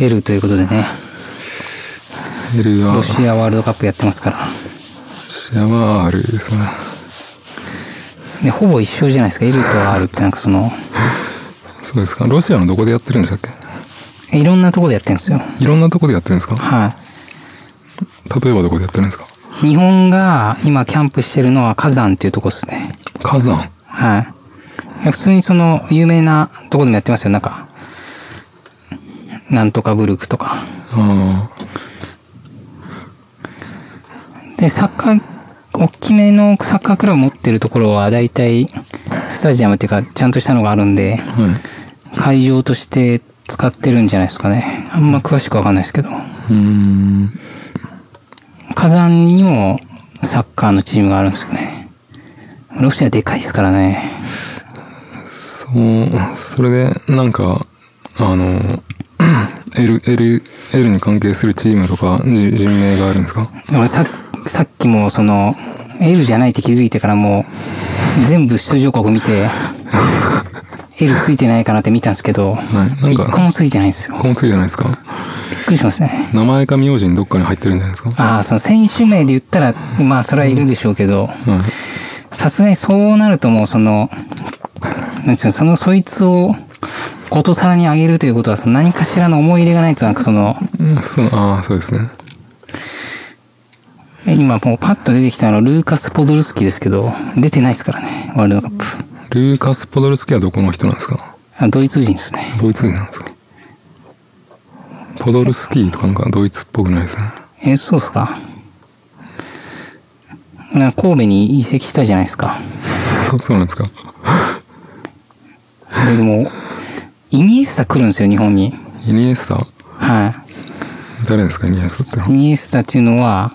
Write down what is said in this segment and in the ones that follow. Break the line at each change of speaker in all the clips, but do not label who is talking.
L ということでね、
L は、
ロシアワールドカップやってますから。
ロシアは R ですね。
で、ほぼ一緒じゃないですか。L と R ってなんかその、
そうですか。ロシアのどこでやってるんでしたっけ？
いろんなとこでやってるんですよ。
いろんなとこでやってるんですか？
は
例えばどこでやってるんですか？
い。日本が今キャンプしてるのは火山っていうとこですね。
火山。
はい。普通にその、有名なとこでもやってますよ。なんか、なんとかブルクとか。
あ
で、サッカー、大きめのサッカークラブ持ってるところは、だいたい、スタジアムっていうか、ちゃんとしたのがあるんで、
あ、はい。
会場として使ってるんじゃないですかね。あんま詳しくわかんないですけど。火山にもサッカーのチームがあるんですよね。ロシアでかいですからね。
そう、それで、なんか、あの、L、L、L に関係するチームとか、じ人名があるんですか？
だからささっきもその、L じゃないって気づいてからもう、全部出場国見て、L ついてないかなって見たんですけど、
はい。なん
一
か、
個もついてないんですよ。
ここもついてないですか？
びっくりしますね。
名前か名字にどっかに入ってるんじゃないですか？
ああ、その選手名で言ったら、まあそれはいるでしょうけど、
はい。
さすがにそうなるともうその、なんていうの、そのそいつを、ことさらにあげるということは、その何かしらの思い入れがないとなんかその、
うんそう、ああ、そうですね。
今もうパッと出てきたのはルーカス・ポドルスキですけど、出てないですからね、ワールドカップ。
ルーカス・ポドルスキはどこの人なんですか？
あドイツ人ですね。
ドイツ人なんですか？ポドルスキーとかなんかドイツっぽくないですね。
え、そうっすか。な神戸に移籍したじゃないですか。
そうなんですか
ででも、イニエスタ来るんですよ、日本に。
イニエスタ？
は
誰ですかイニエスタって？
い。イニエスタっていうのは、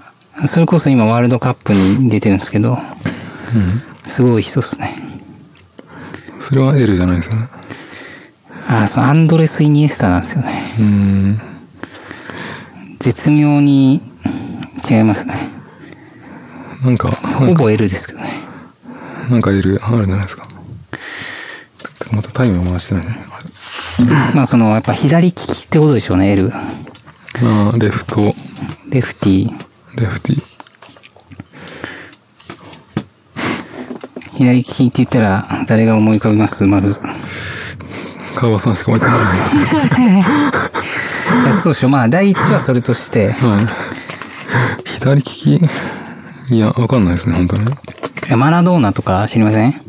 それこそ今ワールドカップに出てるんですけど、すごい人っすね。
それは L じゃないですよね。
あ、そう、アンドレス・イニエスタなんですよね。
うーん。
絶妙に違いますね。
なんか、
ほぼ L ですけどね。
なんか L あるじゃないですか。またタイムを回してないね。
まあその、やっぱ左利きってことでしょうね、L。
ああ、レフト、
レフティー。
レフティ。
左利きって言ったら、誰が思い浮かびます？まず。
川さんしか思いつかない。
そうでしょ。まあ、第一はそれとして、
はい。左利き？いや、わかんないですね、本当に。
えマラドーナとか知りません？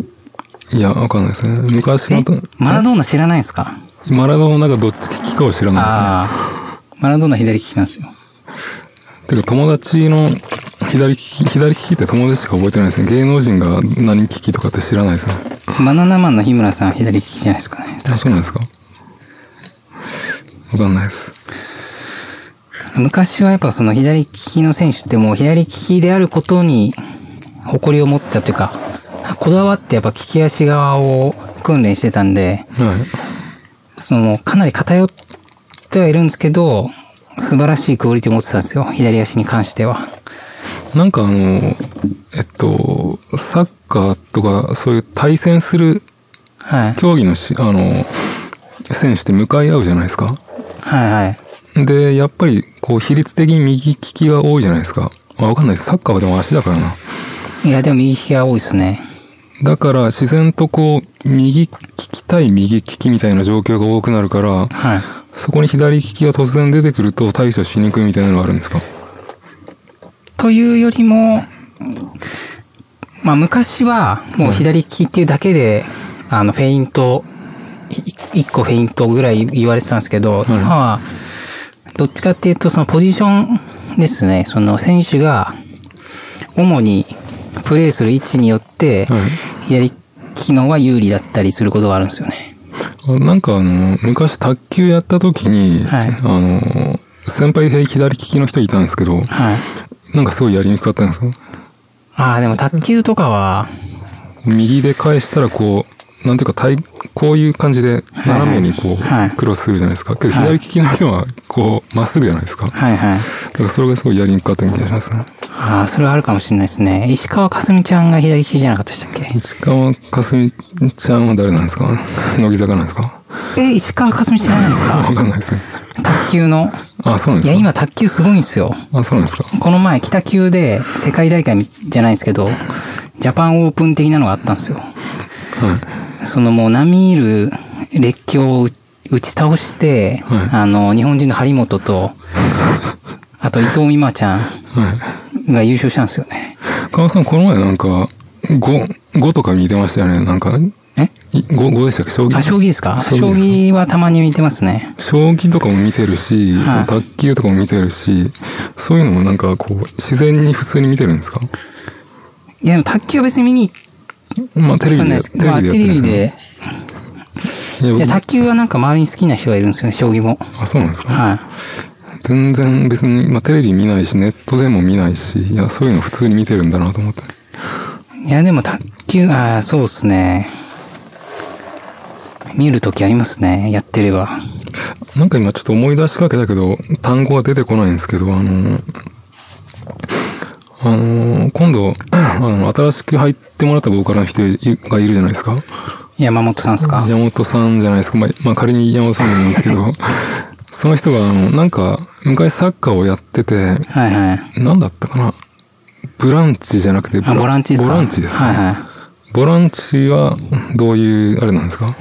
いや、わかんないですね。昔
え
のと、
マラドーナ知らないですか？
マラドーナがどっち利きかを知らない
ああ。マラドーナ左利きなんですよ。
ですね。てか、友達の左利き、左利きって友達しか覚えてないですね。芸能人が何利きとかって知らないですね。
バナナマンの日村さん左利きじゃないですかね。
あそうなんですか？わかんないです。
昔はやっぱその左利きの選手ってもう左利きであることに誇りを持ったというか、こだわってやっぱ利き足側を訓練してたんで、
はい。
そのかなり偏ってはいるんですけど、素晴らしいクオリティを持ってたんですよ。左足に関しては。
なんかあの、えっと、サッカーとかそういう対戦する
はい。
競技のし、あの、選手って向かい合うじゃないですか。
はいはい。
で、やっぱり、こう、比率的に右利きが多いじゃないですか。あ、わかんないです。サッカーはでも足だからな。
いや、でも右利きが多いですね。
だから、自然とこう、右利き対右利きみたいな状況が多くなるから、
はい。
そこに左利きが突然出てくると対処しにくいみたいなのがあるんですか？
というよりも、まあ昔はもう左利きっていうだけで、あの、フェイント、い一個フェイントぐらい言われてたんですけど、今は、どっちかっていうとそのポジションですね。その選手が、主にプレーする位置によって、
はい
左利きの方が有利だったりすることがあるんですよね。
あなんかあの、昔卓球やった時に、
はい
あの、先輩で左利きの人いたんですけど、
はい。
なんかすごいやりにくかったんですよ。
ああ、でも卓球とかは、
右で返したらこう、なんていうか、対こういう感じで斜めにこう、
はい
クロスするじゃないですか。けど
はい
左利きの人はこう、まっすぐじゃないですか。だ
はいはい。
からそれがすごいやりにくかった気がしますね。
ああ、それはあるかもしれないですね。石川佳純ちゃんが左利きじゃなかったでしたっけ？
石川かすみちゃんは誰なんですか？乃木坂なんですか？
え、石川佳純知らないですか？
わかんないですね。
卓卓球の？
あ、そうなんですか？
いや、今卓球すごいんですよ。
あ、そうなんですか？
この前、北球で世界大会じゃないですけど、ジャパンオープン的なのがあったんですよ。
はい。
そのもう並みいる列強を打ち倒して、
はい
あの、日本人の張本と、あと伊藤美誠ちゃ
はい。
んが優勝したんですよね。
川さん、この前なんか、5、5とか見てましたよね。なんか、
え？
い 5, 5でしたっけ？将棋？
あ、将棋ですか？将
将棋
はたまに見てますね。
将棋とかも見てるし、卓球とかも見てるし、そういうのもなんかこう、自然に普通に見てるんですか？
いや、でも卓球は別に見に
まあテレビで、
まあテレビで、
いや
卓球はなんか周りに好きな人がいるんですよね、将棋も。
あ、そうなんですか？
は
全然別に、まあテレビ見ないし、ネットでも見ないし、いや、そういうの普通に見てるんだなと思って。
い。いや、でも卓球、ああ、そうですね。見るときありますね、やってれば。
なんか今ちょっと思い出しかけたけど、単語が出てこないんですけど、あの、あの、今度、あの、新しく入ってもらったボーカルの人がいるじゃないですか。
山本さんですか？
山本さんじゃないですか。まあ、まあ、仮に山本さんでもいいんですけど、その人が、あの、なんか、昔サッカーをやってて、
はいはい。
なんだったかな？ブランチじゃなくて、
あ、ボランチですか？
ボランチですか、
はいはい。
ボランチは、どういう、あれなんですか？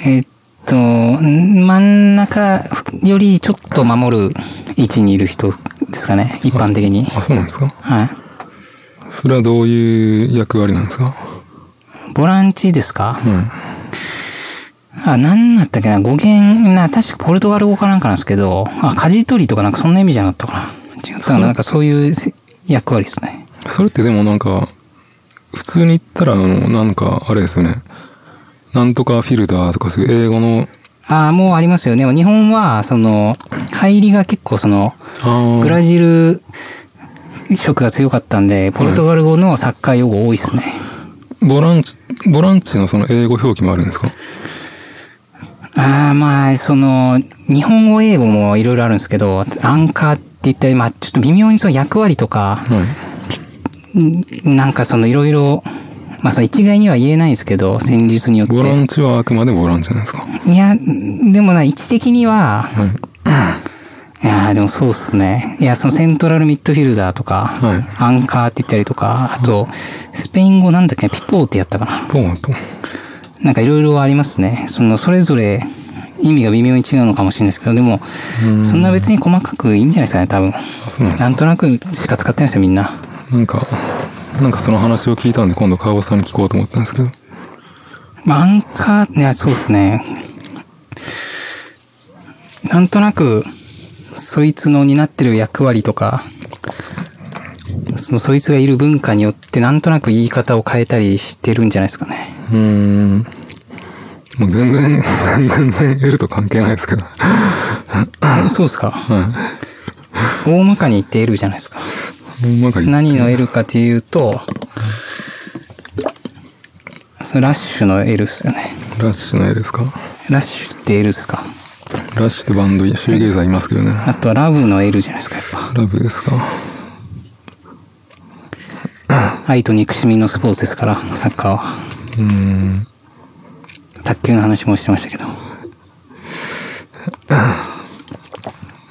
えっと、ん真ん中よりちょっと守る位置にいる人ですかね、一般的に。
あ、そうなんですか？
はい。
それはどういう役割なんですか？
ボランチですか？
うん。
あ、なんだったっけな、語源、な、確かポルトガル語かなんかなんですけど、あ、舵取りとかなんかそんな意味じゃなかったかな。違ったかな、なんかそういうせ役割ですね。
それってでもなんか、普通に言ったら、あの、なんか、あれですよね。なんとかフィルターとかそういう英語の、
あ、もうありますよね。日本は、その、入りが結構その、
あ
ブラジル色が強かったんで、ポルトガル語のサッカー用語多いですね。
ボランチ、ボランチのその英語表記もあるんですか？
ああ、まあ、その、日本語、英語もいろいろあるんですけど、アンカーって言ったり、まあ、ちょっと微妙にその役割とか、
はい。
んなんかそのいろいろ、まあ、その一概には言えないですけど、戦術によって。
ボランチはあくまでボランチなんですか？
いや、でもな、位置的には、
はい。
いや、でもそうっすね。いや、そのセントラルミッドフィルダーとか、
はい
アンカーって言ったりとか、あと、スペイン語なんだっけ、ピポーってやったかな？
ポーと。
なんかいろいろありますね。その、それぞれ意味が微妙に違うのかもしれないですけど、でも、
うん
そんな別に細かくいいんじゃないですかね、多分。
あ、そうなんですか
なんとなくしか使ってないですよ、みんな。
なんか、なんかその話を聞いたんで今度川尾さんに聞こうと思ったんですけど。
まあ、アンカー、いや、そうですね。なんとなく、そいつの担ってる役割とか、その、そいつがいる文化によって、なんとなく言い方を変えたりしてるんじゃないですかね。
うーん。もう全然、全然 L と関係ないですけど。
えそうですか？
は
大まかに言って L じゃないですか。
い。大まかに。
何の L かというと、それラッシュの L ですよね。
ラッシュの L ですか？
ラッシュって L ですか？
ラッシュってバンド、シューゲイザーいますけどね。
あとはラブの L じゃないですか、やっぱ。
ラブですか？
愛と憎しみのスポーツですから、サッカーは。
うーん。
卓球の話もしてましたけど。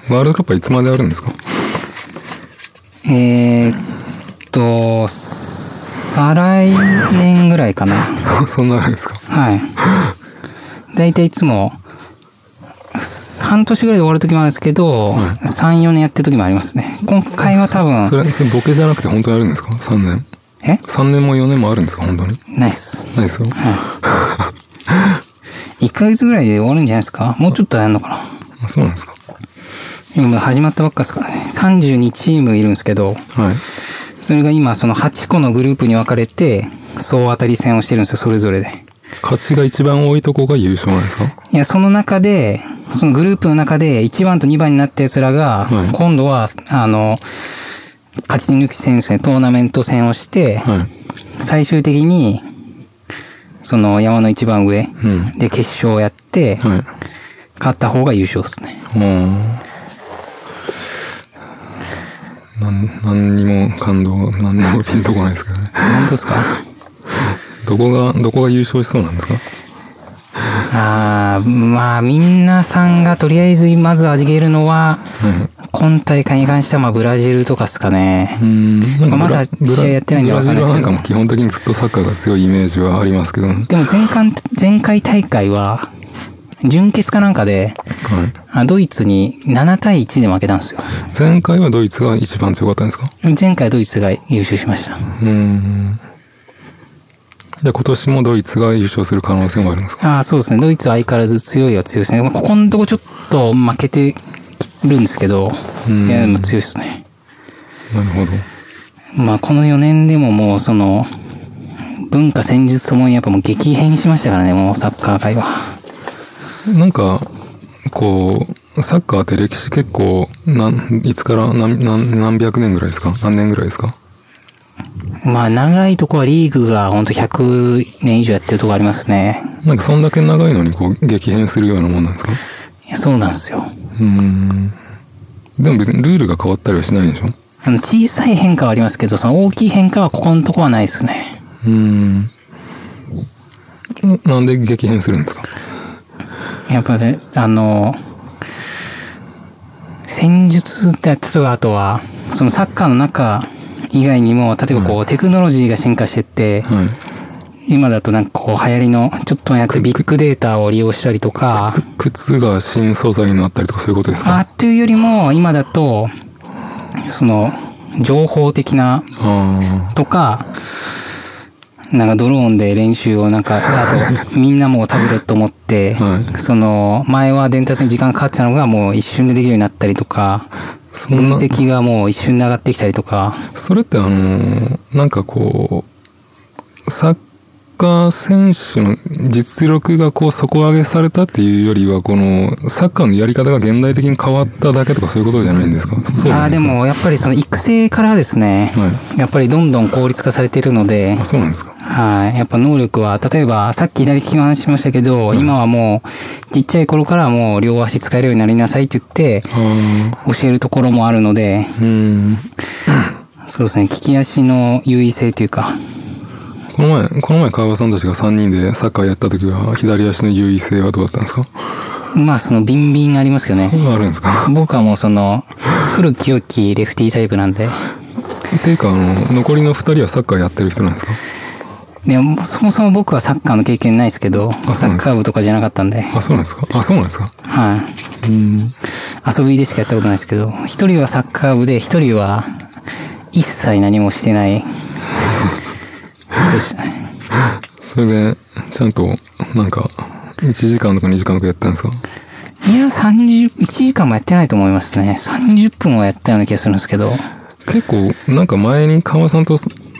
ワールドカップはいつまであるんですか？
えー、っと、再来年ぐらいかな。
そ、そんなあれですか？
はい。だいたいいつも、半年ぐらいで終わる時もあるんですけど、
はい
3、4年やってる時もありますね。今回は多
そ
分、
れ、それボケじゃなくて本当にあるんですか ?3 年。
え
？3年も4年もあるんですか？本当に？
ないっす。
ないですよ。
はい。1ヶ月ぐらいで終わるんじゃないですか？もうちょっとやるのかな
あそうなんですか
今始まったばっかですからね。32チームいるんですけど、
はい。
それが今その8個のグループに分かれて、総当たり戦をしてるんですよ、それぞれで。
勝ちが一番多いとこが優勝なんですか？
いや、その中で、そのグループの中で1番と2番になった奴らが、
はい
今度は、あの、勝ち抜き戦ですね、トーナメント戦をして、
はい。
最終的に、その山の一番上
うん。
で決勝をやって、
はい。
勝った方が優勝ですね。
うん。なん、何にも感動、何にもピンとこないですけどね。
本当ですか？
どこが、どこが優勝しそうなんですか？
あーまあ、みんなさんがとりあえずまず味げるのは、
うん。
今大会に関してはまあブラジルとかですかね。
うん。なんか
まだ
ブラ
試合やってないんでかんないですけど
なんかもう基本的にずっとサッカーが強いイメージはありますけど。はい。
でも前回、前回大会は、準決かなんかで、あドイツに7対1で負けたんですよ。
前回はドイツが一番強かったんですか？
前回ドイツが優勝しました。
うん。じゃあ今年もドイツが優勝する可能性もあるんですか？
ああ、そうですね。ドイツは相変わらず強いは強いですね。まあここのとこちょっと負けてるんですけど、
うん
いや、でも強いですね。
なるほど。
まあ、この4年でももう、その、文化戦術ともにやっぱもう激変しましたからね、もうサッカー界は。
なんか、こう、サッカーって歴史結構、なん、いつから何、何、何百年ぐらいですか？何年ぐらいですか？
まあ、長いとこはリーグがほんと100年以上やってるとこありますね。
なんかそんだけ長いのにこう激変するようなもんなんですか？
いや、そうなんですよ。
うーん。でも別にルールが変わったりはしないんでしょ？
あの、小さい変化はありますけど、その大きい変化はここのとこはないですね。
うーん。なんで激変するんですか？
やっぱね、あの、戦術ってやったとか、あとは、そのサッカーの中以外にも、例えばこう、テクノロジーが進化してって、
はい。
今だとなんかこう、流行りの、ちょっとやってビッグデータを利用したりとか、
靴靴が新素材になったりとかそういうことですか？
あっていうよりも、今だと、その、情報的な
あ
とか、なんかドローンで練習をなんか、あと、みんなもうタブレット持って、
はい。
その、前は伝達に時間かかってたのがもう一瞬でできるようになったりとか、分析がもう一瞬で上がってきたりとか、
あ。それってあの、なんかこう、サッカー選手の実力がこう底上げされたっていうよりは、この、サッカーのやり方が現代的に変わっただけとかそういうことじゃないんですか？
ああ、でもやっぱりその育成からですね、
は
やっぱりどんどん効率化されているので
あ、、そうなんですか
はい。やっぱ能力は、例えば、さっき左利きの話しましたけど、今はもう、ちっちゃい頃からもう両足使えるようになりなさいって言って。教えるところもあるので、
うん。
そうですね、利き足の優位性というか、
この前、この前川場さんたちが3人でサッカーやった時は、左足の優位性はどうだったんですか？
まあそのビンビンありますけどね。
あるんですか？
僕はもうその、古き良きレフティータイプなんで、
っていうか、あの、残りの2人はサッカーやってる人なんですか？
でもそもそも僕はサッカーの経験ないですけど、サッカー部とかじゃなかったんで、
あ、そうなんですか？あ、そうなんですか？
はい。
うん。
遊びでしかやったことないですけど、一人はサッカー部で、一人は一切何もしてない。そうですね。
それで、ちゃんと、なんか、1時間とか2時間とかやったんですか？
いや、30、1時間もやってないと思いますね。30分はやったような気がするんですけど。
結構、なんか前に川場さんと、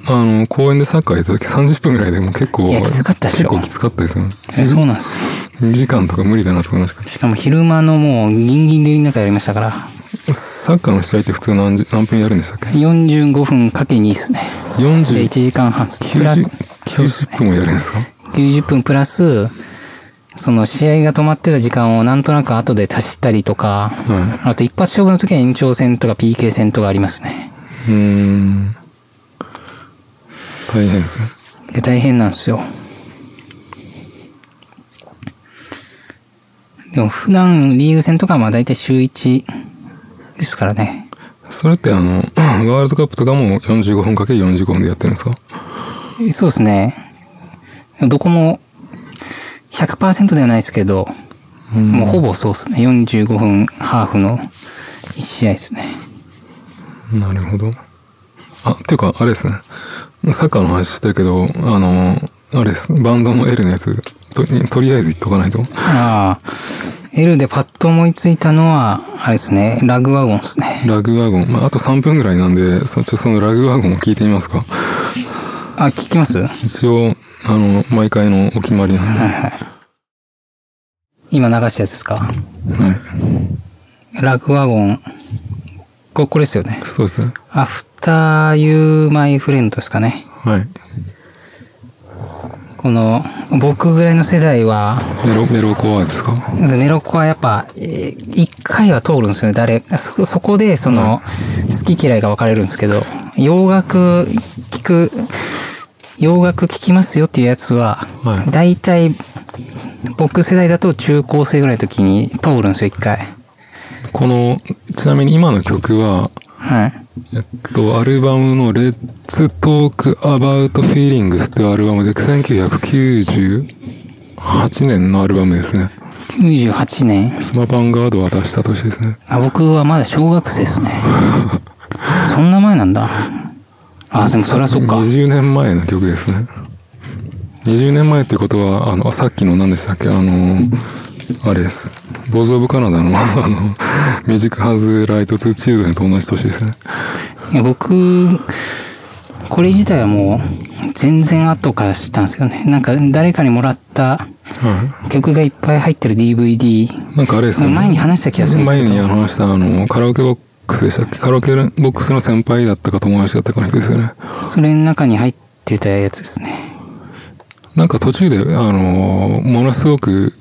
あの、公園でサッカーやった時30分ぐらいでも結構、
きつかったでしょ
結構きつかったですよね。
えそうなんですよ。
2時間とか無理だなと思いました。
しかも昼間のもうギンギンでの中やりましたから、
サッカーの試合って普通何時何分やるんでしたっけ
？45分かけ2ですね。で、1
?40、
時間半。プラス
90、、90分もやるんですか
？90分プラス、その試合が止まってた時間をなんとなく後で足したりとか、
は
あと一発勝負の時は延長戦とか PK 戦とかありますね。
い。うーん。大変ですね。
で大変なんですよ。でも普段リーグ戦とかはまあ大体週1ですからね。
それってあの、ワールドカップとかも45分かけ45分でやってるんですか？
そうですね。どこも100%ではないですけど、もうほぼそうですね。45分ハーフの1試合ですね。
なるほど。あ、っていうか、あれですね。サッカーの話してるけど、あの、あれです。バンドの L のやつ、ととりあえず言っとかないと。
ああ、L でパッと思いついたのは、あれですね、ラグワゴンですね。
ラグワゴン。まあ、あと3分ぐらいなんで、そそのラグワゴンを聞いてみますか。
あ、聞きます？はい
一応、あの、毎回のお決まりなんで。
はい。今流したやつですか？
はい。
ラグワゴン。ここれですよね。
そうですね。
アフターユーマイフレンドですかね。
はい。
この、僕ぐらいの世代は、
メロ、メロコアですか？
メロコはやっぱ、えー一回は通るんですよね、誰、そ、そこで、その、好き嫌いが分かれるんですけど、洋楽聞く、洋楽聞きますよっていうやつは
は、い。
大体、僕世代だと中高生ぐらいの時に通るんですよ、一回。
この、ちなみに今の曲は、
はい。
えっと、アルバムの Let's Talk About Feelings っていうアルバムで1998年のアルバムですね。
98年。
スマパンガードを渡した年ですね。
あ、僕はまだ小学生ですね。そんな前なんだ。あ、でもそりゃそうか。
20年前の曲ですね。20年前っていうことは、あの、さっきの何でしたっけ？あの、あれです。ボーズ・オブ・カナダの、あの、ミュージック・ハズ・ライト・トゥ・チルドレンと同じ年ですね。
いや僕、これ自体はもう、全然後から知ったんですよね。なんか、誰かにもらった
は
曲がいっぱい入ってる DVD。
い。なんかあれですね。
前に話した気がするんですけど。
前に話した、あの、カラオケボックスでしたっけ？カラオケボックスの先輩だったか友達だったかの人ですよね。
それの中に入ってたやつですね。
なんか途中で、あの、ものすごく、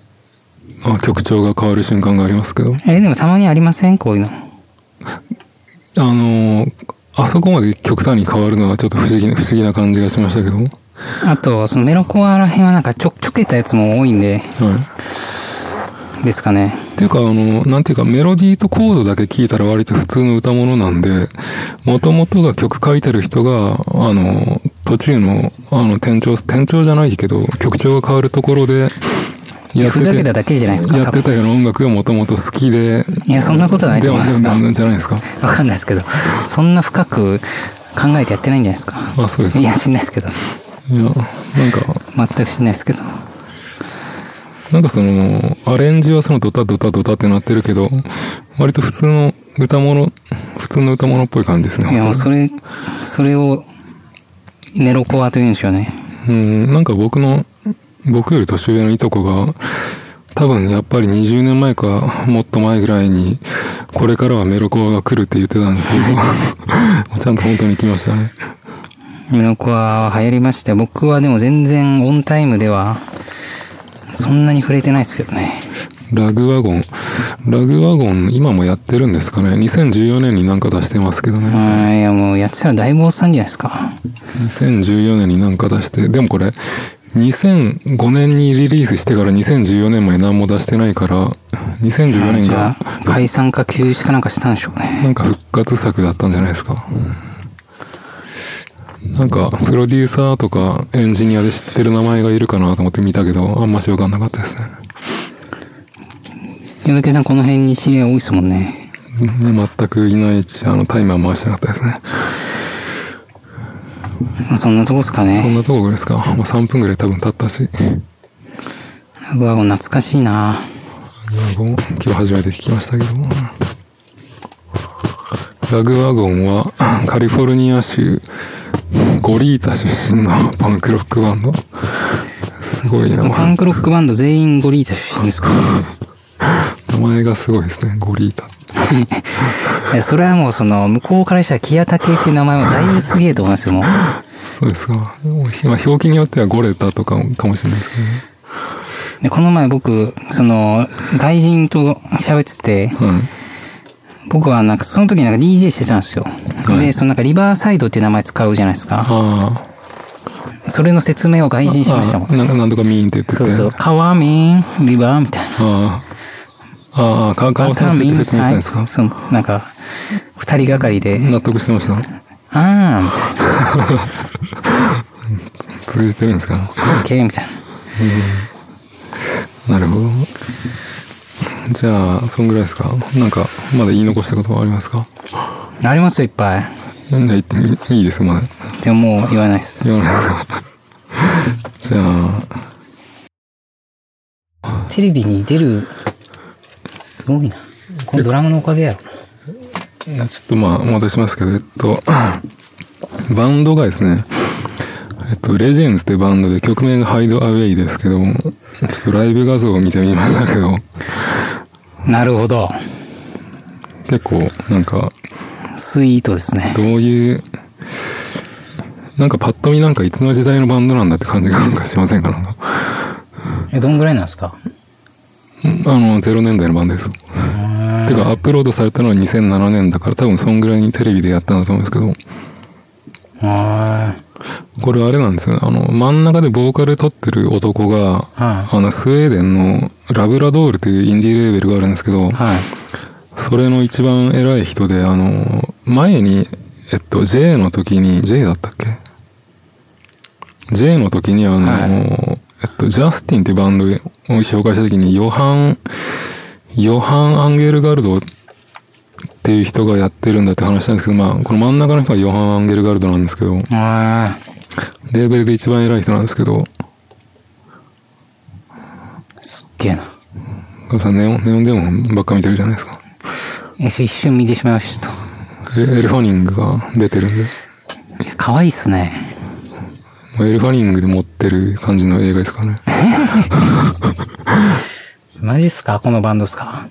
あ曲調が変わる瞬間がありますけど、
え、でもたまにありません？こういうの。
あの、あそこまで極端に変わるのはちょっと不思議な、不思議な感じがしましたけど、はい。
あと、そのメロコアら辺はなんかちょ、ちょけたやつも多いんで、ですかね。
っていうか、あの、なんていうか、メロディーとコードだけ聞いたら割と普通の歌物なんで、元々が曲書いてる人が、あの、途中の、あの、転調、転調じゃないけど、曲調が変わるところで、
ふざけただけじゃないですか、
やって。たような音楽がもともと好きで、
いや、そんなことはないと思います
ではではじゃないですか？
わかんないですけど、そんな深く考えてやってないんじゃないですか？
あ、そうですか。
いや、知んないですけど。
いや、なんか、
全く知んないですけど。
なんかその、アレンジはそのドタドタドタってなってるけど、割と普通の歌物、普通の歌物っぽい感じですね。
いや、もうそれ、それを、メロコアと言うんですよね。
うん、なんか僕の、僕より年上のいとこが、多分やっぱり20年前かもっと前ぐらいに、これからはメロコアが来るって言ってたんですけど、ちゃんと本当に来ましたね。
メロコアは流行りまして、僕はでも全然オンタイムでは、そんなに触れてないですけどね。
ラグワゴン。ラグワゴン、今もやってるんですかね ?2014 年になんか出してますけどね。
あーいや、もうやってたらだいぶおっさんじゃないですか。
2014年になんか出して、でもこれ、2005年にリリースしてから2014年まで何も出してないから、2014年が、
あ、解散か休止かなんかしたんでしょうね。
なんか復活作だったんじゃないですか。なんか、プロデューサーとかエンジニアで知ってる名前がいるかなと思って見たけど、あんましわかんなかったですね。
矢崎さんこの辺に知り合い多いですもんね。
ね全くいないし、あの、タイマー回してなかったですね。
まあそんなとこですか
そん
ね。
なとこぐらいですか？もう3分ぐらい多分経ったし。
うわ、もう懐かしいな
ラグワゴン、今日初めて聞きましたけど。ラグワゴンはカリフォルニア州ゴリータ出身のパンクロックバンド。すごいな。
パンクロックバンド全員ゴリータ出身ですか？
名前がすごいですね。ゴリータ。
それはもうその、向こうからしたらキヤタケっていう名前もだいぶすげえと思いますよ、もう。
そうですか。まあ、表記によってはゴレタとかかもしれないですけどね。
で、この前僕、その、外人と喋ってて、
はい。
僕はなんかその時なんか DJ してたんですよ。で、そのなんかリバーサイドっていう名前使うじゃないですか。
あ
それの説明を外人
あ。
しましたもん。
あなんかなんとかミーンって言ってて。
そうそう。川ミン、リバーみたいな。
ああ。ああ、川川先生って説明したんですか？
そう、なんか、二人がかりで、
納得してました？
あーみたいな。
通じてるんですか？
オッケーみたいな。
なるほど。じゃあ、そんぐらいですか？なんか、まだ言い残したことはありますか？
ありますよ、いっぱい。
じゃあ言ってみ、いいです、まだ。
でももう言わないです。
言わないですかじゃあ、
テレビに出る、すごいな。このドラムのおかげやろ。
いやちょっとまあ、戻しますけど、えっと、バンドがですね、えっと、レジェンズってバンドで曲名がハイドアウェイですけども、ちょっとライブ画像を見てみましたけど、
なるほど。
結構、なんか、
スイートですね
ど。ういう、なんかパッと見なんかいつの時代のバンドなんだって感じがなんかしませんか？なんか。
え、どんぐらいなんですか？
あの、0年代のバンドですよ。てか、アップロードされたのは2007年だから、多分そんぐらいにテレビでやったんだと思うんですけど、
は
これあれなんですよね。あの、真ん中でボーカル撮ってる男が、
はい
あの、スウェーデンのラブラドールというインディーレーベルがあるんですけど、
はい。
それの一番偉い人で、あの、前に、えっと、J の時に、J だったっけ ?J の時に、あの、
はい
えっと、ジャスティンってバンドを紹介した時に、ヨハン、ヨハン・アンゲルガルドっていう人がやってるんだって話したんですけど、まあ、この真ん中の人がヨハン・アンゲルガルドなんですけど、
あ
レーベルで一番偉い人なんですけど、
ーすっげえな。
ガさんネオン、ネオンデモンばっか見てるじゃないですか。
え一瞬見てしまいました。
エエルファニングが出てるんで、
可愛いっすね。
もうエルファニングで持ってる感じの映画ですからね。
マジっすか？このバンドっすか？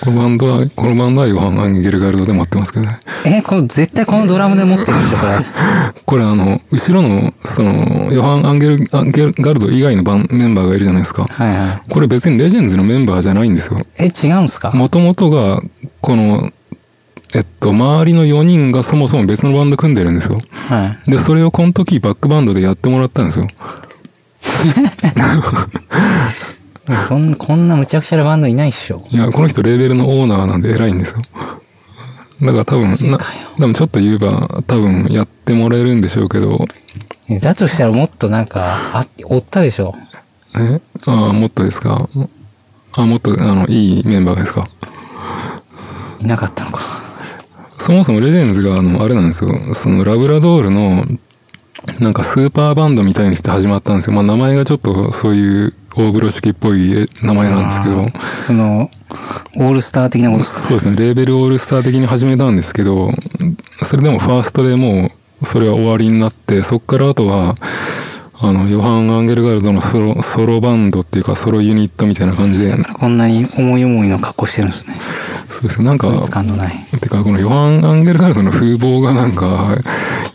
このバンドは、このバンドはヨハン・アンゲルガルドで持ってますけどね。
え、この、絶対このドラムで持ってるでしょ、これ。
これあの、後ろの、その、ヨハン・アンゲルアンゲルガルド以外のバンメンバーがいるじゃないですか。
はいはい。
これ別にレジェンズのメンバーじゃないんですよ。
え、違うんすか？
もともとが、この、えっと、周りの4人がそもそも別のバンド組んでるんですよ。
はい。
で、それをこの時バックバンドでやってもらったんですよ。
そんこんな無茶苦茶なバンドいないっしょ。
いや、この人レーベルのオーナーなんで偉いんですよ。だから多分、な
ジかよ
多分ちょっと言えば多分やってもらえるんでしょうけど、
えだとしたらもっとなんか、あ、おったでしょ。
え？ああ、もっとですか？あもっと、あの、いいメンバーがですか？
いなかったのか。
そもそもレジェンズが、あの、あれなんですよ。その、ラブラドールの、なんかスーパーバンドみたいにして始まったんですよ。まあ名前がちょっとそういう大風呂敷っぽい名前なんですけど
その、オールスター的なことですか？
そうですね、レーベルオールスター的に始めたんですけど、それでもファーストでもう、それは終わりになって、そっからあとは、あの、ヨハン・アンゲルガルドのソロ、ソロバンドっていうか、ソロユニットみたいな感じで、
だからこんなに思い思いの格好してるんですね。
そうですね、なんか、
つかんのない。
てか、このヨハン・アンゲルガルドの風貌がなんか、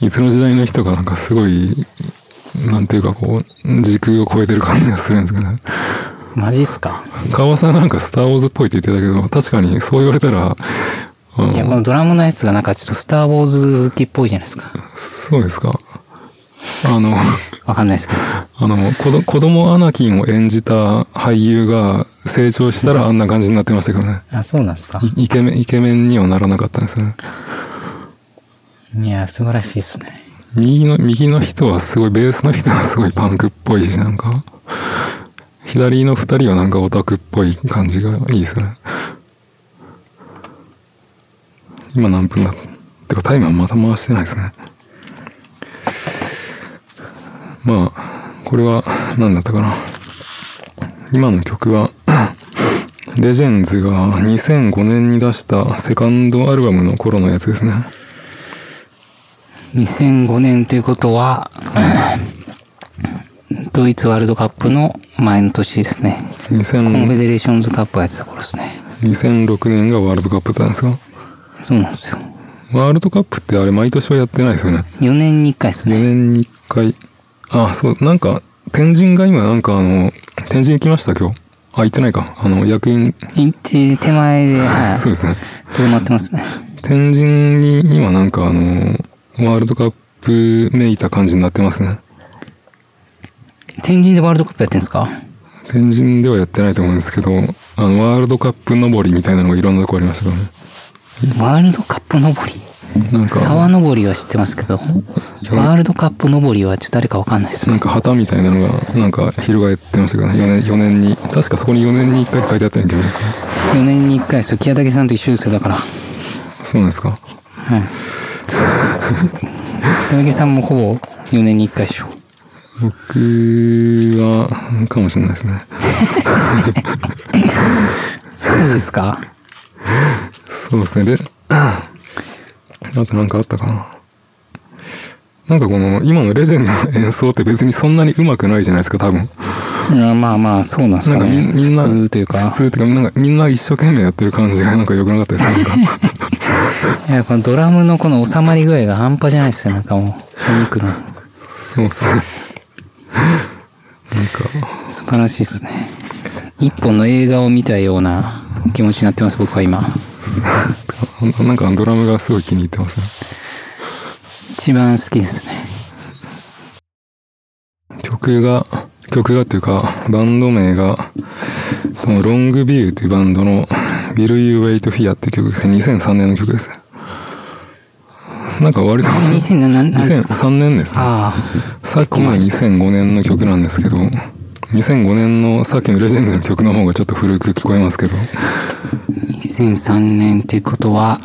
いつの時代の人がなんかすごい、なんていうかこう、時空を超えてる感じがするんですけどね。
マジっすか？
川さんなんかスターウォーズっぽいって言ってたけど、確かにそう言われたら、
いや、このドラムのやつがなんかちょっとスターウォーズ好きっぽいじゃないですか。
そうですか。あの、
わかんないですけど。
あの、子ど子供アナキンを演じた俳優が成長したらあんな感じになってましたけどね。
あ、そうなんですか
いイケメン、イケメンにはならなかったんですよね。
いや、素晴らしいですね。
右の、右の人はすごい、ベースの人はすごいパンクっぽいし、なんか、左の二人はなんかオタクっぽい感じがいいですね。今何分だ？てかタイマーまた回してないですね。まあ、これは何だったかな。今の曲は、レジェンズが2005年に出したセカンドアルバムの頃のやつですね。
2005年ということは、ドイツワールドカップの前の年ですね。コンフェ
2000
デレーションズカップをやってた頃ですね。
2006年がワールドカップだったんですが、
そうなんですよ。
ワールドカップってあれ毎年はやってないですよね。
4年に1回です
4
ね。
年に1回。あ、そう、なんか、天神が今なんかあの、天神行きました今日？あ、行ってないか。あの、役員、
行って手前で、はい。
そうですね。
どうなってますね。
天神に今なんかあの、ワールドカップめいた感じになってますね。
天神でワールドカップやってんですか？
天神ではやってないと思うんですけど、あの、ワールドカップ登りみたいなのがいろんなとこありましたからね。
ワールドカップ登り？
なんか、
沢登りは知ってますけど、ワールドカップ登りはちょっと誰かわかんないですね。
なんか旗みたいなのが、なんか翻ってましたけどね。4年、4年に。確かそこに4年に1回書いてあったんけどですね。
4年に1回ですよ。木竹さんと一緒ですよ、だから。
そうなんですか？
はい。木竹さんもほぼ4年に1回でしょ。
僕は、かもしれないですね。
マジですか？
そうですね。で、あとなんかあったかな。なんかこの、今のレジェンドの演奏って別にそんなに上手くないじゃないですか、多分。
いやまあまあ、そうなんです
なんか
かね。
みみんな、
普通というか
普。通っていうか、なんかみんな一生懸命やってる感じがなんか良くなかったです、なんか。
いや、このドラムのこの収まり具合が半端じゃないですよ。なんかもう、お肉の。
そうですね。なんか、
素晴らしいですね。一本の映画を見たような気持ちになってます、僕は今。
なんかドラムがすごい気に入ってますね。
一番好きですね。
曲が、曲がっていうか、バンド名が、ロングビューというバンドの Will You Wait Fear っていう曲ですね。2003年の曲ですね。なんか割と、
2007年ですか
？2003年ですね。
あ
さっきの2005年の曲なんですけど、2005年のさっきのレジェンドの曲の方がちょっと古く聞こえますけど、
あ、2003年ということは、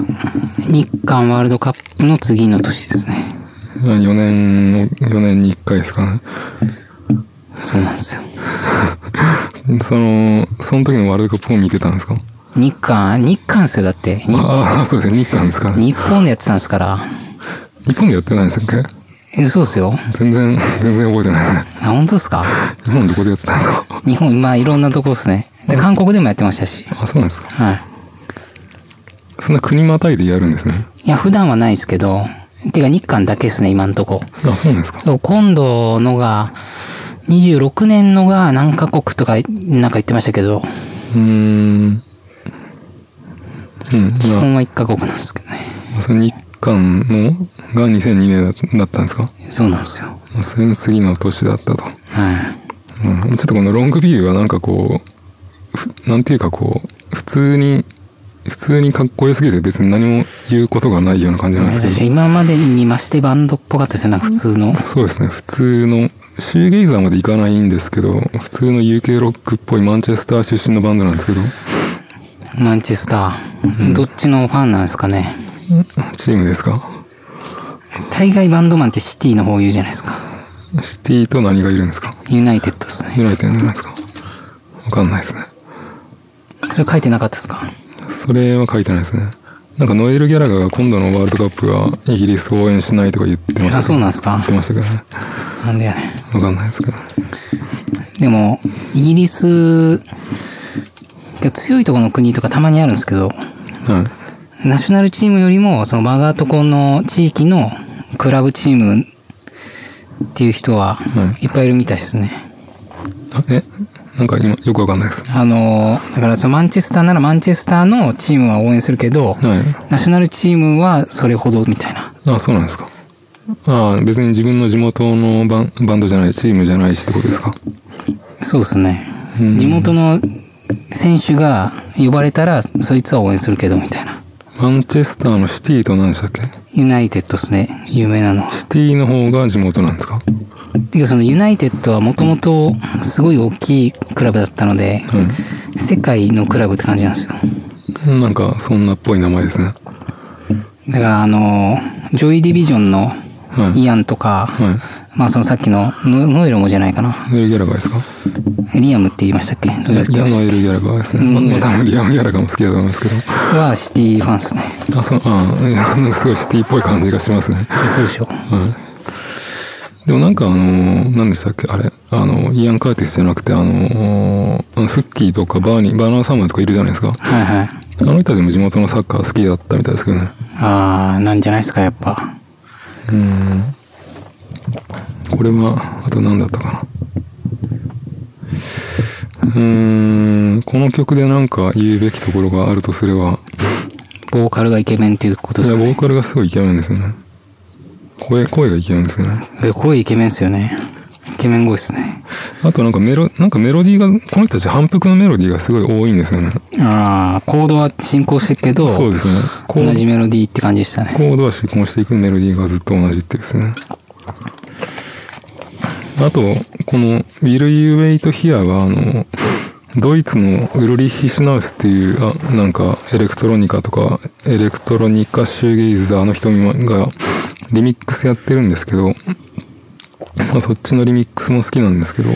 日韓ワールドカップの次の年ですね。
4年の、4年に1回ですかね。
そうなんですよ。
その、その時のワールドカップを見てたんですか？
日韓、日韓ですよ、だって。に
ああ、そうですね、日韓ですからね。
日本でやってたんですから。
日本でやってないんですっけ
え、そうですよ。
全然、全然覚えてないね。
あ、本当ですか？
日本どこでやってたん
日本、まあいろんなとこですね。で、韓国でもやってましたし。
あ、そうなんですか。
はい。
そんな国またいでやるんですね。
いや、普段はないですけど、てか日韓だけですね、今んとこ。
あ、そうなんですか。
そう、今度のが、26年のが何カ国とか、なんか言ってましたけど、
うーん。うん。ま
基本は1カ国なんですけどね。
あ、その日韓のが2002年だだったんですか？
そうなんですよ。
それの次の年だったと。
はい。
うん。ちょっとこのロングビューはなんかこう、ふなんていうかこう、普通に、普通にかっこよすぎて別に何も言うことがないような感じなんですけど。
今までに増してバンドっぽかったですよ、なんか普通の。
そうですね。普通の、シューゲイザーまで行かないんですけど、普通の UK ロックっぽいマンチェスター出身のバンドなんですけど、
マンチェスター。どっちのファンなんですかね。
チームですか？
大概バンドマンってシティの方言うじゃないですか。
シティと何がいるんですか？
ユナイテッドですね。
ユナイテッドじゃないですか？わかんないですね。
それ書いてなかったですか？
それは書いてないですね。なんかノエル・ギャラガーが今度のワールドカップはイギリスを応援しないとか言ってました
あ、そうなんですか？
言ってましたけどね。
なんでやね
わかんないですけど。
ん。でも、イギリスが強いところの国とかたまにあるんですけど、
はい。
ナショナルチームよりも、そのバガートコンの地域のクラブチームっていう人は
はい
いっぱいいるみたいですね。
あえなんか今よくわかんないです。
あの、だからそのマンチェスターならマンチェスターのチームは応援するけど、
はい。
ナショナルチームはそれほどみたいな。
あ、そうなんですか。ああ、別に自分の地元のバンバンドじゃない、チームじゃないしってことですか。
そうですね
うん。
地元の選手が呼ばれたら、そいつは応援するけど、みたいな。
マンチェスターのシティと何でしたっけ？
ユナイテッドですね。有名なのは。
シティの方が地元なんですか？
てかそのユナイテッドはもともとすごい大きいクラブだったので、
は
世界のクラブって感じなんですよ。
い。なんか、そんなっぽい名前ですね。
だからあの、ジョイディビジョンの
はい
イアンとか、
は
まあそのさっきのノノエロもじゃないかな。
い。ノエル・ギャラガーですか？
リアムって言いましたっけ？
ノエル・ギャラガーですね。
うん
ままあ、リアム・ギャラガーも好きだと思いますけど。
たはシティファンですね。
あ、そう、あいやなんかすごいシティっぽい感じがしますね。
そうでしょ。
はい。でもなんかあのー、何でしたっけ？あれ？あの、イアン・カーティスじゃなくて、あのー、あのフッキーとかバーニー、バーナード・サムナーとかいるじゃないですか。
はいはい。
あの人たちも地元のサッカー好きだったみたいですけどね。
あー、なんじゃないですか、やっぱ。
うん。これは、あと何だったかな。うーん、この曲でなんか言うべきところがあるとすれば、
ボーカルがイケメンっていうことですかね。
ボーカルがすごいイケメンですよね。声、声がイケメンですよね。
え声イケメンですよね。イケメン声ですね。
あとなんかメロ、なんかメロディーが、この人たち反復のメロディーがすごい多いんですよね。
あー、コードは進行してるけど、
そうですね。
同じメロディーって感じでしたね。
コードは進行していくメロディーがずっと同じっていうですね。あと、この Will You Wait Here は、あの、ドイツのウルリッヒ・シュナウスっていう、あ、なんか、エレクトロニカとか、エレクトロニカ・シューゲイザーの人が、リミックスやってるんですけど、まあ、そっちのリミックスも好きなんですけど、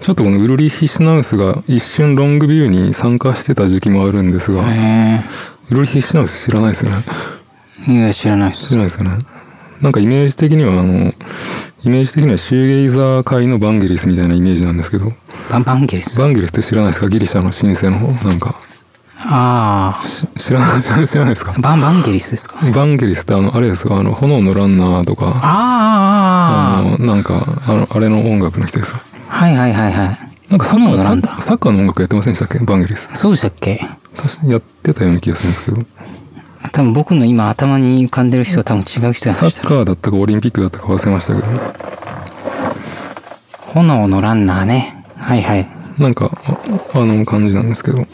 ちょっとこのウルリッヒ・シュナウスが一瞬ロングビューに参加してた時期もあるんですが、
へ
ウルリッヒ・シュナウス知らないですよね。
ー。いや、知らないです。
知らないですよね。なんかイメージ的にはあの、イメージ的にはシューゲイザー界のバンゲリスみたいなイメージなんですけど、
バンバンゲリス？
バンゲリスって知らないですか？ギリシャの神聖の方？なんか、
あ
し知らない、知らないですか？
ー、バンバンゲリスですか？
バンゲリスってあの、あれですよ、あの、炎のランナーとか、あ
あ
の、なんか、あの、あれの音楽の人ですよ。
ー、はいはいはいはい。
なんかサッカー、サッサッカーの音楽やってませんでしたっけ？バンゲリス。
そうでしたっけ？
確かにやってたような気がするんですけど。
多分僕の今頭に浮かんでる人は多分違う人や
サ
ました
ッカーだったかオリンピックだったか忘れましたけど。
炎のランナーね。はいはい。
なんか、ああの感じなんですけど。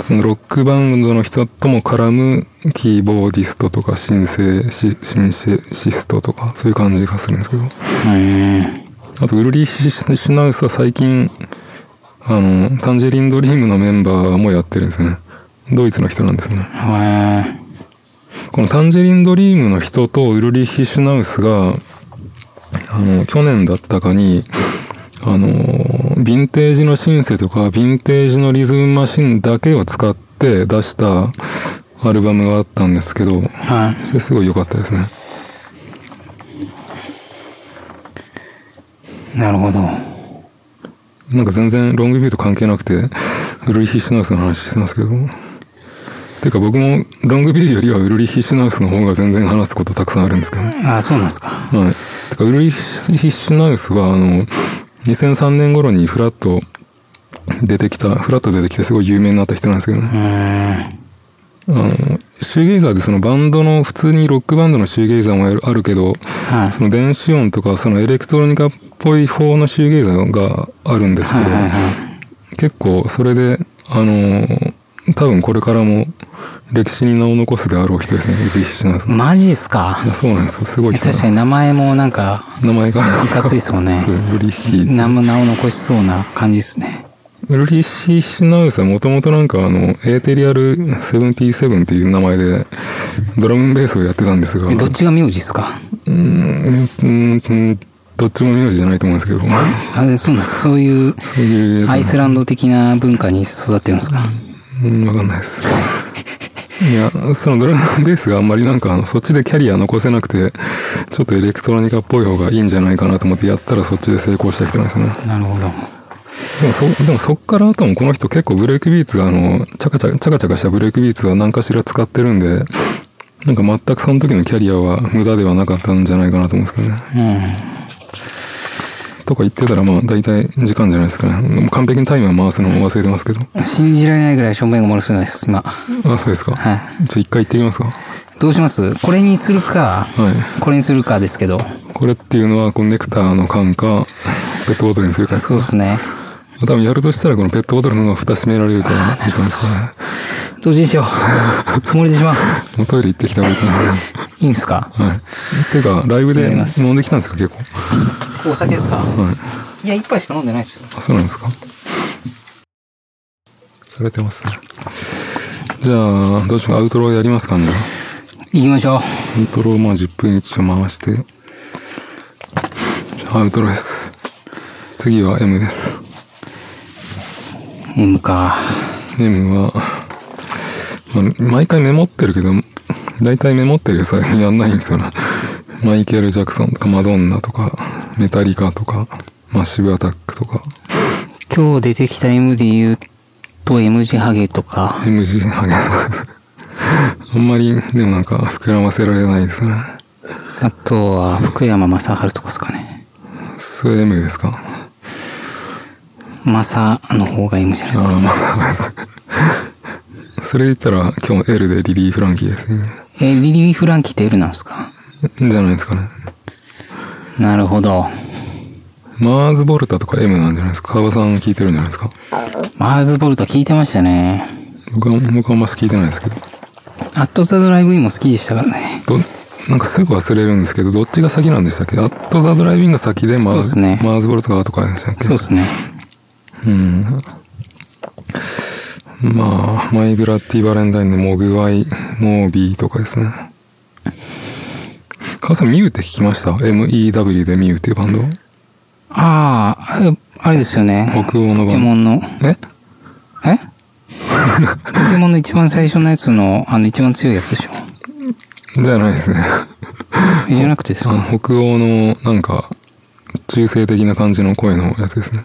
そのロックバンドの人とも絡むキーボーディストとかシンセシ、シンセシストとかそういう感じがするんですけど。あと、ウルリー・シュナウスは最近、あの、タンジェリンドリームのメンバーもやってるんですよね。ドイツの人なんですね。このタンジェリンドリームの人とウルリヒ・シュナウスが、あの、去年だったかに、あの、ヴィンテージのシンセとか、ヴィンテージのリズムマシンだけを使って出したアルバムがあったんですけど、
はい。
それすごい良かったですね。
なるほど。
なんか全然ロングビューと関係なくて、ウルリヒ・シュナウスの話してますけど。てか僕もロングビューよりはウルリヒ・シュナウスの方が全然話すことたくさんあるんですけど。
あ、そうなんですか。
はい。てか、ウルリヒ・シュナウスは、あの、2003年頃にフラット出てきた、フラット出てきてすごい有名になった人なんですけど
う
ね。あの、シューゲイザーでそのバンドの、普通にロックバンドのシューゲイザーもあるあるけど、
はい。
その電子音とかそのエレクトロニカっぽい方のシューゲイザーがあるんですけど、
はいはいはい。
結構それで、あの、多分これからも歴史に名を残すであろう人ですね、ウルリヒ・シュナウス。
マジっすか？
そうなんですよ。すごい人
確かに名前もなんか、
名前が。
いかついですもんね。
そう、ウルリヒ。
名も名を残しそうな感じですね。
ウルリヒ・シュナウスはもともとなんかあの、エーテリアル77っていう名前で、ドラムベースをやってたんですが、
えどっちが名字ですか
うーん、うーん、どっちも名字じゃないと思うんですけど、
あれ、そうなんですかそういう、
そういうやつ。
アイスランド的な文化に育ってるんですか
うん、わかんないです。いや、そのドラムベースがあんまりなんかあの、そっちでキャリア残せなくて、ちょっとエレクトロニカっぽい方がいいんじゃないかなと思ってやったらそっちで成功した人なんですよね。
なるほど。
でもそ、でもそっから後もこの人結構ブレイクビーツ、あの、チャカチャカ、チャカチャカしたブレイクビーツは何かしら使ってるんで、なんか全くその時のキャリアは無駄ではなかったんじゃないかなと思うんですけどね。
うん。
とか言ってたらまあ大体時間じゃないですかね。もう完璧にタイマー回すのも忘れてますけど。
信じられないぐらい正面が漏れそうです、今。
あ、そうですか。
はい。
じゃあ一回行ってみますか。
どうします？これにするか、
はい。
これにするかですけど。
これっていうのは、このネクターの缶か、ペットボトルにするかですか
そうですね。
多分やるとしたらこのペットボトルの方が蓋閉められるからいいと思うんですかね。
どっちにしよう。漏れてしまう。
もうトイレ行ってきた方がいいかな。
いいんですか？
はい。てか、ライブで飲んできたんですか、結構？
お酒ですか？
はい。
いや、一杯しか飲んでないですよ。
あ、そうなんですか？されてますね。じゃあ、どうしよう。アウトローやりますかね。
行きましょう。
アウトローまあ10分一応回して。じゃあアウトローです。次は M です。
M か。
M は、まあ、毎回メモってるけど、大体メモってるやつはやんないんですよね。マイケル・ジャクソンとか、マドンナとか、メタリカとか、マッシブ・アタックとか、
今日出てきた M で言うと M 字ハゲとか、
MG ハゲとか。あんまり、でもなんか、膨らませられないですね。
あとは福山雅治とかですかね。
それ M ですか？
マサの方が M じゃないですか。
ああ、まあ、そうです。それ言ったら、今日 L でリリー・フランキーですね。
えーリリー・フランキーって L なんですか？
じゃないですかね。
なるほど。
マーズ・ボルタとか M なんじゃないですか？川場さん聞いてるんじゃないですか？
マーズ・ボルト聞いてましたね。
僕は、僕はあんまし聞いてないですけど。
アット・ザ・ドライブインも好きでしたからね。
ど、なんかすぐ忘れるんですけど、どっちが先なんでしたっけ？アット・ザ・ドライビングが先で、マーズ、
そうですね
マーズ・ボルトが後からでしたっけ？
そうですね。
うん。まあ、マイ・ブラッディ・バレンタインのモグワイ・モービーとかですね。川さん、ミューって聞きました ?MEW でミューっていうバンド？
ああ、えあれですよね。
北欧のバンド
ポケモンの。
え？
え？ポケモンの一番最初のやつの、あの一番強いやつでしょ。
じゃないですね。
えじゃなくてですか？
北欧の、なんか、中性的な感じの声のやつですね。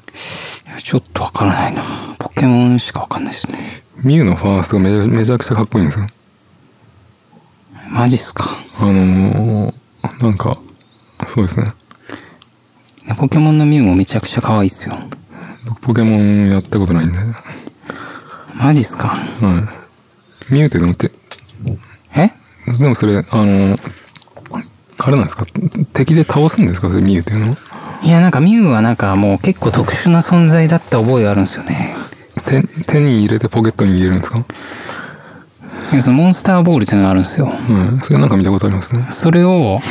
ちょっとわからないな。ポケモンしかわかんないですね。
ミューのファーストがめめちゃくちゃかっこいいんですよ。
マジっすか？
あのー、なんか、そうですね。
ポケモンのミュウもめちゃくちゃ可愛いっすよ。
僕ポケモンやったことないんで。は
マジっすか？
い。ミューってでもって、
え？
でもそれ、あの、あれなんですか？敵で倒すんですか？それミューっていうの
いや、なんかミュウはなんかもう結構特殊な存在だった覚えがあるんですよね。
手、手に入れてポケットに入れるんですか？
そのモンスターボールっていうのがあるんですよ。
うん。それなんか見たことありますね。
それを、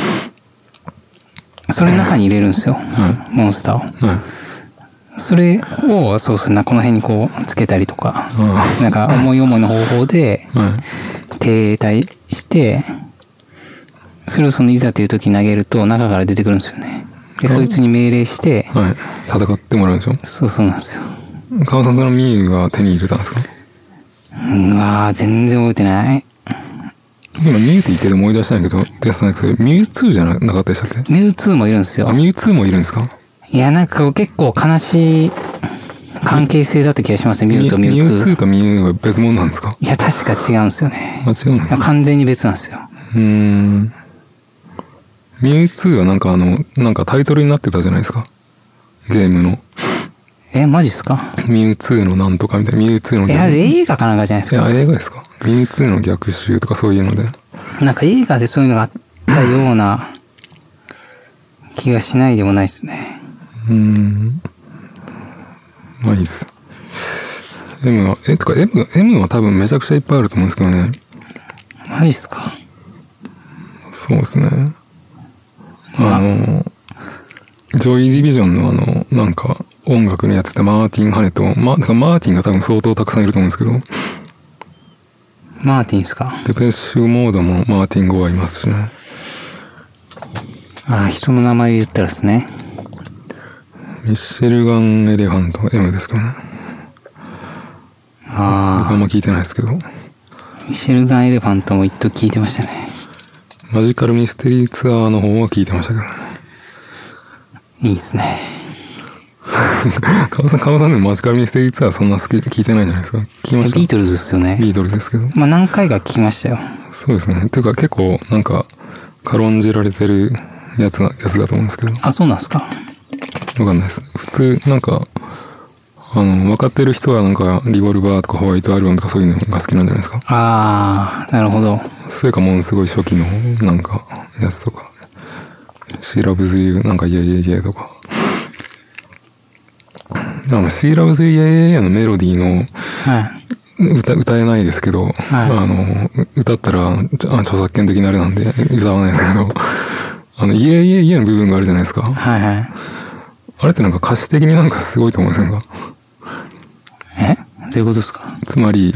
それの中に入れるんですよ。モンスターを。
はい。
それを、そうですね、この辺にこう、つけたりとか、
あ
なんか思い思いの方法で。停滞して、それをそのいざという時に投げると中から出てくるんですよね。で、そいつに命令して、
はい。戦ってもらうんでしょ？
そうそうなんですよ。
川さんそのミュウが手に入れたんですか？
うわー、全然覚えてない。
今ミュウって言ってて思い出したんだけど、ですね、それミュウ2じゃななかったでしたっけ？
ミュウ2もいるんですよ
あ、。ミュウ2もいるんですか？
いや、なんか結構悲しい関係性だった気がしますね、ミュウとミュウ
ミュウ
2。
2とミュウは別物なんですか？
いや、確か違うんですよね。
あ、違うんですか？
完全に別なんですよ。
うーん。ミュウ2はなんかあの、なんかタイトルになってたじゃないですか。ゲームの。
え、マジっすか？
ミュウ2のなんとかみたいな。ミュウ2の
いや、
逆
映画かなんかじゃないです
いや、
か。
映画ですか？ミュウ2の逆襲とかそういうので。
なんか映画でそういうのがあったような気がしないでもないですね。
うーん。まあいいっす。M は、え、とか M、M は多分めちゃくちゃいっぱいあると思うんですけどね。
マジっすか？
そうですね。
まあ
あの、ジョイディビジョンのあの、なんか、音楽のやってたマーティン・ハネと、ま、だからマーティンが多分相当たくさんいると思うんですけど、
マーティンですか？
デペッシュモードもマーティン・ゴはいますしね。
ああ、人の名前言ったらですね。
ミッシェルガン・エレファント M ですけどね。僕あ
あ
んま聞いてないですけど。
あ、ミシェルガン・エレファントも一時聞いてましたね。
マジカル・ミステリーツアーの方は聞いてましたけどね。
いいっすね。
川さん、川さんでもマジカル・ミステリーツアーそんな好き、聞いてないんじゃないですか？聞きました？
ビートルズですよね。
ビートルズですけど。
まあ何回か聞きましたよ。
そうですね。ていうか結構なんか軽んじられてるやつな、やつだと思うんですけど。わ
あ、そうなんですか？
かんないです。普通、なんか、あの、分かってる人はなんか、リボルバーとかホワイトアルバムとかそういうのが好きなんじゃないですか？
ああ、なるほど。
それかもうすごい初期のなんか、やつとか。シーラブズユー、なんかイエイエイイエイとか。あの、シーラブズユーイエイエイエイのメロディーの
はい。
歌、歌えないですけど、あの、歌ったら、著作権的なあれなんで歌わないですけど、あの、イエイイエイイエイの部分があるじゃないですか。
はいはい。
あれってなんか歌詞的になんかすごいと思いませんか？
え？どういうことですか？
つまり、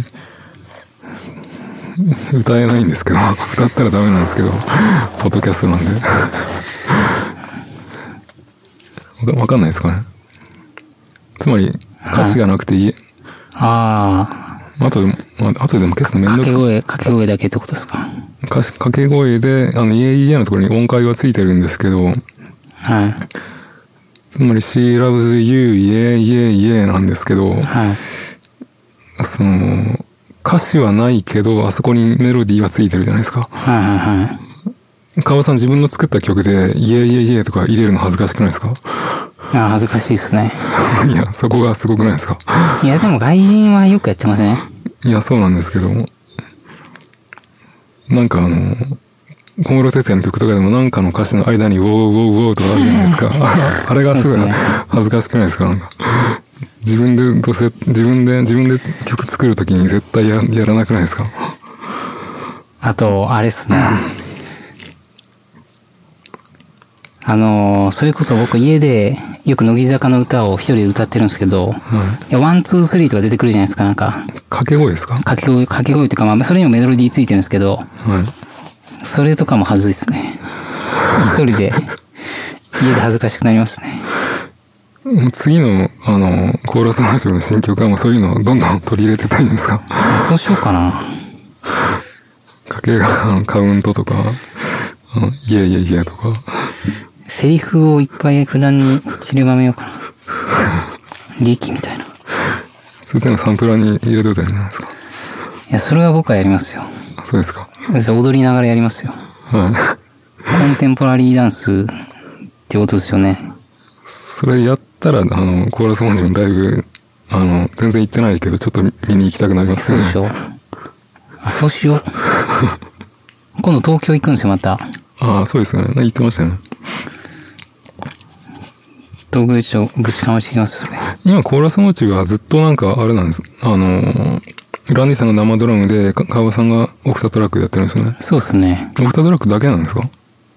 歌えないんですけど、歌ったらダメなんですけど、ポッドキャストなんで。わ かわかんないですかね？つまり、歌詞がなくていい。
あ
あとでも、まあ、あとでも消すのめ
あ、
んどくさい。
掛け声、掛け声だけってことですか？
歌詞掛け声で、あの、イエイイエイのところに音階はついてるんですけど、
はい。
つまり She loves you, イエイイエイイエイなんですけど、
はい。
その、歌詞はないけど、あそこにメロディーはついてるじゃないですか。
はいはいはい。
川さん自分の作った曲で、イエイイエイイエイとか入れるの恥ずかしくないですか？
あー恥ずかしいですね。
いや、そこがすごくないですか？
いや、でも外人はよくやってません？
いや、そうなんですけど、なんかあの、小室哲也の曲とかでもなんかの歌詞の間にウォーウォーウォーとかあるじゃないですか。あれがすごい恥ずかしくないですか？なんか。自分でどうせ、自分で、自分で曲作るときに絶対ややらなくないですか？
あと、あれっすね。あのーそれこそ僕家でよく乃木坂の歌を一人で歌ってるんですけど、いや、 one、two、three とか出てくるじゃないですか、なんか。
掛け声ですか？
掛け声、掛け声というか、まあ、それにもメロディーついてるんですけど、
はい。
それとかも恥ずいですね。一人で、家で恥ずかしくなりますね。
もう次の、あの、コーラスマーシュルの新曲はもうそういうのをどんどん取り入れてたいんですか？
そうしようかな。
家計が、カウントとか、あのイエイイエイイエイとか。
セリフをいっぱい普段に散りばめようかな。劇みたいな。い
そっちのサンプラーに入れといたらいいんじゃないですか。
や、それは僕はやりますよ。
あそうですか。
踊りながらやりますよ。
はい。
コンテンポラリーダンスってことですよね。
それやったら、あの、コーラスマーシュルのライブ、あの、全然行ってないけど、ちょっと見に行きたくなりますよね。
そうでしょ。あ、そうしよう。今度東京行くんですよ、また。
ああ、そうですよね。言ってましたよね。
とぶちを、ぶちかましてきます、それ。
今、コーラス持ちがずっとなんか、あれなんです。あの、ランディさんが生ドラムで、か川場さんがオクタトラックでやってるんですよね。
そうですね。
オクタトラックだけなんですか？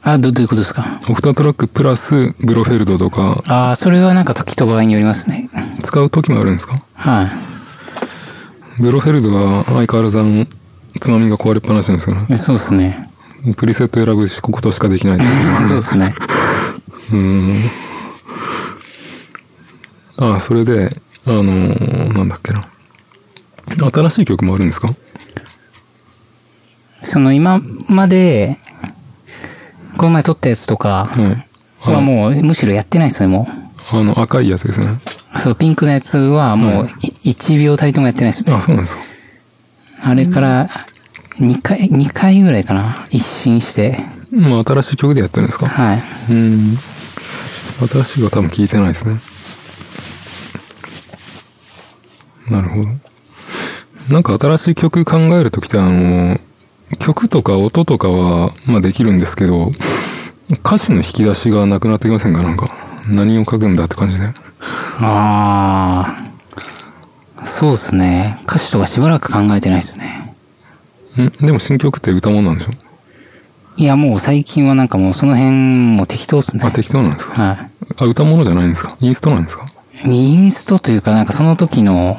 あ、ど、どういうことですか？
オクタトラックプラスブロフェルドとか、
ああ、それはなんか時と場合によりますね。
使う時もあるんですか？
は
ブロフェルドは相変わらずあの、つまみが壊れっぱなしなんですよね。
い。そうですね。
プリセット選ぶことしかできないです。
そうですね。
うーん。ああ、それで、あのーなんだっけな。新しい曲もあるんですか？
その今まで、この前撮ったやつとか
は
もう、むしろやってないですね、も
あの、赤いやつですね。
う。そう、ピンクのやつはもう、い1秒たりともやってないですね。
あ、そうなんですか。
あれから、2回、2回ぐらいかな。一新して。
まあ、新しい曲でやってるんですか？
はい。
うん。新しいは多分聞いてないですね。なるほど。なんか新しい曲考えるときってあの、曲とか音とかは、まあできるんですけど、歌詞の引き出しがなくなってきませんか？なんか。何を書くんだって感じで。
ああ。そうですね。歌詞とかしばらく考えてないですね。
んでも新曲って歌もんなんでしょ？
いや、もう最近はなんかもうその辺も適当ですね。
あ、適当なんですか？
は
あ、歌物じゃないんですか？インストなんですか？
い。インストというか、なんかその時の、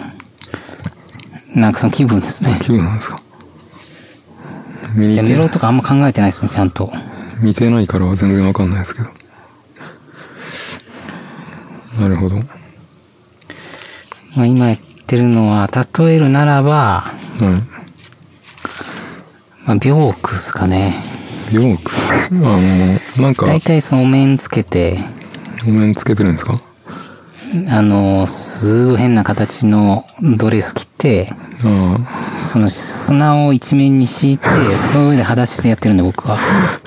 なんかその気分ですね。
気分なんですか？見に
で、メロとかあんま考えてないですね、ちゃんと。
見てないからは全然わかんないですけど。なるほど。
まあ今やってるのは、例えるならば、
はい。
まあ、ビョークですかね。
ヨーク。あの、なんか、
大体そのお面つけて、
お面つけてるんですか？
あの、すごい変な形のドレス着て、
あ
その砂を一面に敷いて、その上で裸足でやってるんで僕は。
あ、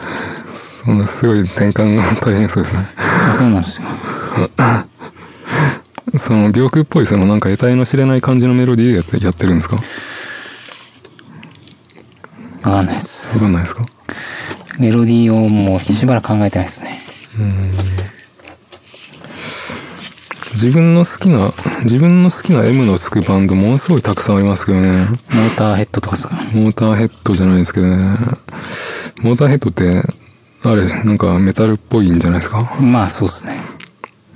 そんなすごい転換が大変そうですね。
あそうなんですよ。
その、病句っぽい、そのなんか得体の知れない感じのメロディーでやってるんですか？わ
わかんないです。
かんないですか？
メロディーをもうしばらく考えてないですね。
自分の好きな、自分の好きな M のつくバンドものすごいたくさんありますけどね。
モーターヘッドとかですか？
モーターヘッドじゃないですけどね。モーターヘッドって、あれ、なんかメタルっぽいんじゃないですか？
まあそうですね。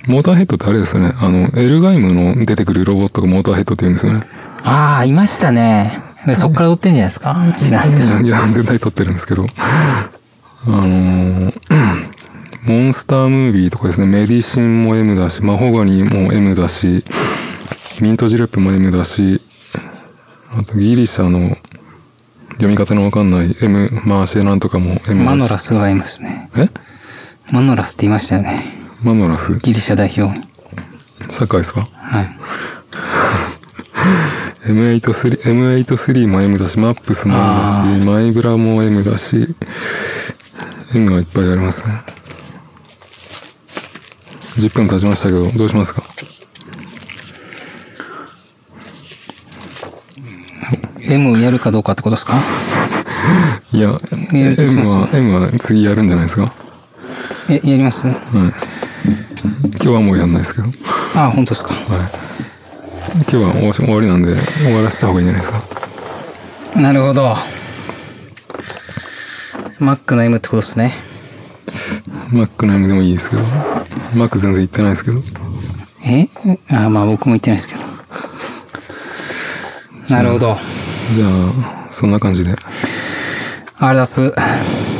モーターヘッドってあれですよね。あの、エルガイムの出てくるロボットがモーターヘッドって言うんですよね。
ああ、いましたね。でそっから売ってんじゃないですか？知らんすけど。
いや、絶対撮ってるんですけど。あのー、モンスタームービーとかですね、メディシンも M だし、マホガニも M だし、ミントジレップも M だし、あとギリシャの読み方のわかんない M、マーシェなんとかも M だし。
マノラスがいますね。
え？
マノラスって言いましたよね。
マノラス
ギリシャ代表に。
サッカーですか？
はい。
M83、M83 も M だし、マップスも M だし、マイブラも M だし、M がいっぱいありますね。10分経ちましたけど、どうしますか
？M をやるかどうかってことですか？
いや、M は、M は次やるんじゃないですか？
え、やります？
はい。今日はもうやんないですけど。はい。
ああ、本当ですか。
今日は終わりなんで、終わらせた方がいいんじゃないですか。
なるほど。Mac の M ってことですね。
Mac の M でもいいですけど。Mac 全然言ってないですけど。
え？あまあ僕も言ってないですけど。なるほど。
じゃあ、そんな感じで。
ありがとうございます。